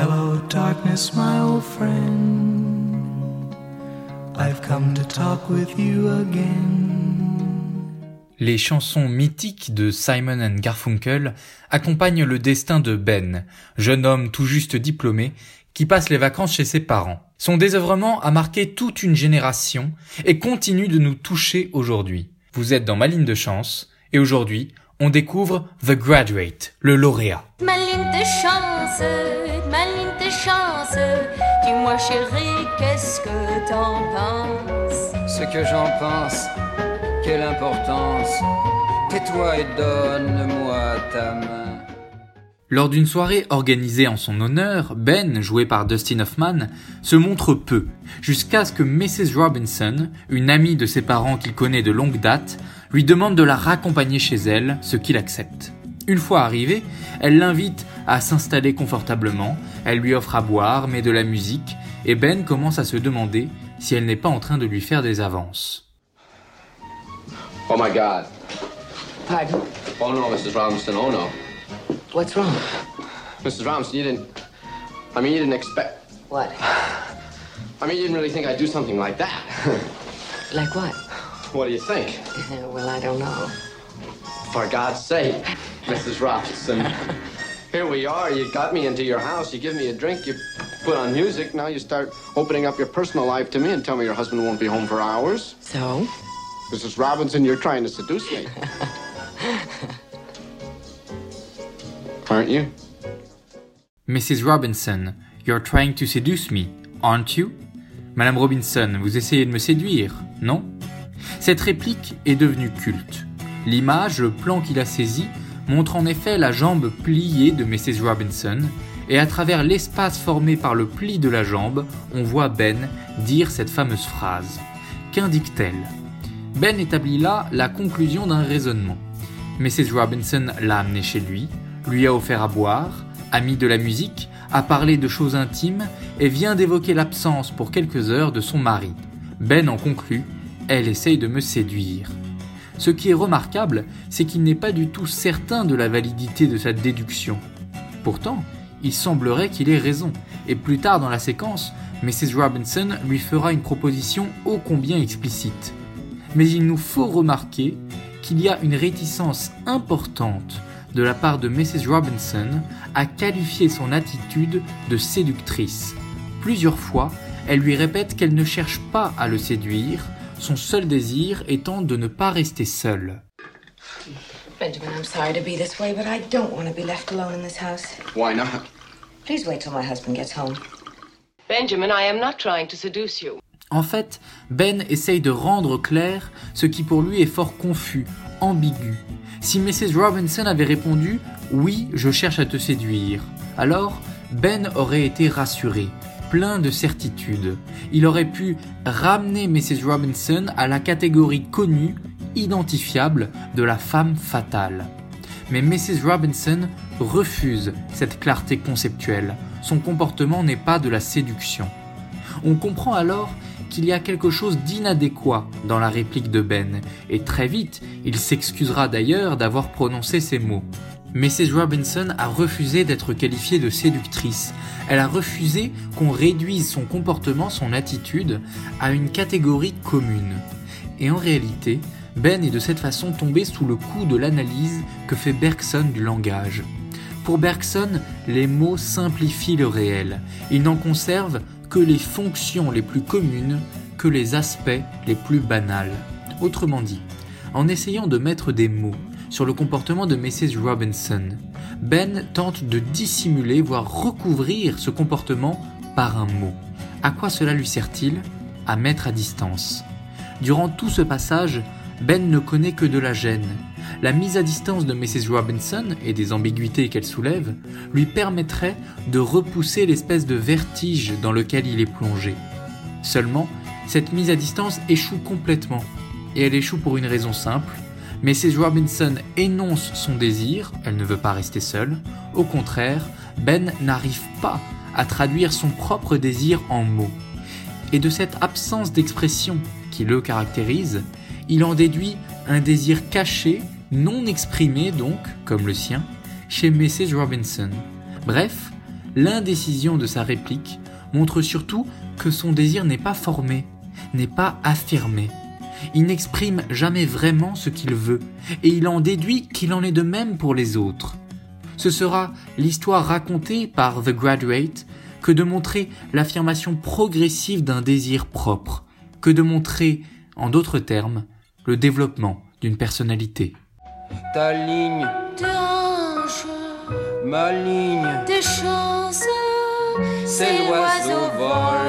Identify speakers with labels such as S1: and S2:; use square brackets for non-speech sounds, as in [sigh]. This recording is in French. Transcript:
S1: Hello, darkness, my old friend. I've come to talk with you again.
S2: Les chansons mythiques de Simon Garfunkel accompagnent le destin de Ben, jeune homme tout juste diplômé, qui passe les vacances chez ses parents. Son désœuvrement a marqué toute une génération et continue de nous toucher aujourd'hui. Vous êtes dans ma ligne de chance, et aujourd'hui, on découvre The Graduate, le lauréat.
S3: Ma ligne de chance, ma ligne de chance. Dis-moi chérie, qu'est-ce que t'en penses?
S4: Ce que j'en pense, quelle importance. Tais-toi et donne-moi ta main.
S2: Lors d'une soirée organisée en son honneur, Ben, joué par Dustin Hoffman, se montre peu, jusqu'à ce que Mrs. Robinson, une amie de ses parents qu'il connaît de longue date, lui demande de la raccompagner chez elle, ce qu'il accepte. Une fois arrivé, elle l'invite à s'installer confortablement, elle lui offre à boire, met de la musique, et Ben commence à se demander si elle n'est pas en train de lui faire des avances.
S5: Oh my God.
S6: Pardon?
S5: Oh no, Mrs. Robinson. Oh no.
S6: What's wrong?
S5: Mrs. Robinson, you didn't. I mean, you didn't expect.
S6: What?
S5: I mean, you didn't really think I'd do something like that. [laughs]
S6: Like what?
S5: what do you think? [laughs]
S6: well, I don't know.
S5: For God's sake, Mrs. Robinson. Here we are. You got me into your house. You give me a drink. You put on music. Now you start opening up your personal life to me and tell me your husband won't be home for hours.
S6: So?
S5: Mrs. Robinson, you're trying to seduce me. [laughs] Aren't you?
S2: Mrs. Robinson, you're trying to seduce me, aren't you? Madame Robinson, vous essayez de me séduire, non? Cette réplique est devenue culte. L'image, le plan qu'il a saisi, montre en effet la jambe pliée de Mrs. Robinson, et à travers l'espace formé par le pli de la jambe, on voit Ben dire cette fameuse phrase. Qu'indique-t-elle? Ben établit là la conclusion d'un raisonnement. Mrs. Robinson l'a amené chez lui, lui a offert à boire, a mis de la musique, a parlé de choses intimes et vient d'évoquer l'absence pour quelques heures de son mari. Ben en conclut Elle essaye de me séduire. Ce qui est remarquable, c'est qu'il n'est pas du tout certain de la validité de sa déduction. Pourtant, il semblerait qu'il ait raison, et plus tard dans la séquence, Mrs. Robinson lui fera une proposition ô combien explicite. Mais il nous faut remarquer qu'il y a une réticence importante de la part de Mrs. Robinson à qualifier son attitude de séductrice. Plusieurs fois, elle lui répète qu'elle ne cherche pas à le séduire, son seul désir étant de ne pas rester seule.
S6: Benjamin, I'm sorry to be this way, but I don't want to be left alone in this house.
S5: Why not?
S6: Please wait till my husband gets home.
S7: Benjamin, I am not trying to seduce you.
S2: En fait, Ben essaye de rendre clair ce qui pour lui est fort confus, ambigu. Si Mrs. Robinson avait répondu Oui, je cherche à te séduire, alors Ben aurait été rassuré, plein de certitude. Il aurait pu ramener Mrs. Robinson à la catégorie connue, identifiable de la femme fatale. Mais Mrs. Robinson refuse cette clarté conceptuelle. Son comportement n'est pas de la séduction. On comprend alors qu'il y a quelque chose d'inadéquat dans la réplique de Ben, et très vite, il s'excusera d'ailleurs d'avoir prononcé ces mots. Mrs. Robinson a refusé d'être qualifiée de séductrice. Elle a refusé qu'on réduise son comportement, son attitude, à une catégorie commune. Et en réalité, Ben est de cette façon tombé sous le coup de l'analyse que fait Bergson du langage. Pour Bergson, les mots simplifient le réel. Ils n'en conservent que les fonctions les plus communes, que les aspects les plus banals. Autrement dit, en essayant de mettre des mots sur le comportement de Mrs. Robinson, Ben tente de dissimuler, voire recouvrir ce comportement par un mot. À quoi cela lui sert-il? À mettre à distance. Durant tout ce passage, Ben ne connaît que de la gêne. La mise à distance de Mrs. Robinson et des ambiguïtés qu'elle soulève lui permettrait de repousser l'espèce de vertige dans lequel il est plongé. Seulement, cette mise à distance échoue complètement. Et elle échoue pour une raison simple. Mrs. Robinson énonce son désir, elle ne veut pas rester seule. Au contraire, Ben n'arrive pas à traduire son propre désir en mots. Et de cette absence d'expression qui le caractérise, il en déduit un désir caché, non exprimé donc, comme le sien, chez Mrs. Robinson. Bref, l'indécision de sa réplique montre surtout que son désir n'est pas formé, n'est pas affirmé. Il n'exprime jamais vraiment ce qu'il veut, et il en déduit qu'il en est de même pour les autres. Ce sera l'histoire racontée par The Graduate que de montrer l'affirmation progressive d'un désir propre, que de montrer, en d'autres termes, le développement d'une personnalité.
S4: Ta ligne,
S3: Tes hanches,
S4: ma ligne,
S3: tes chances,
S4: c'est l'oiseau vol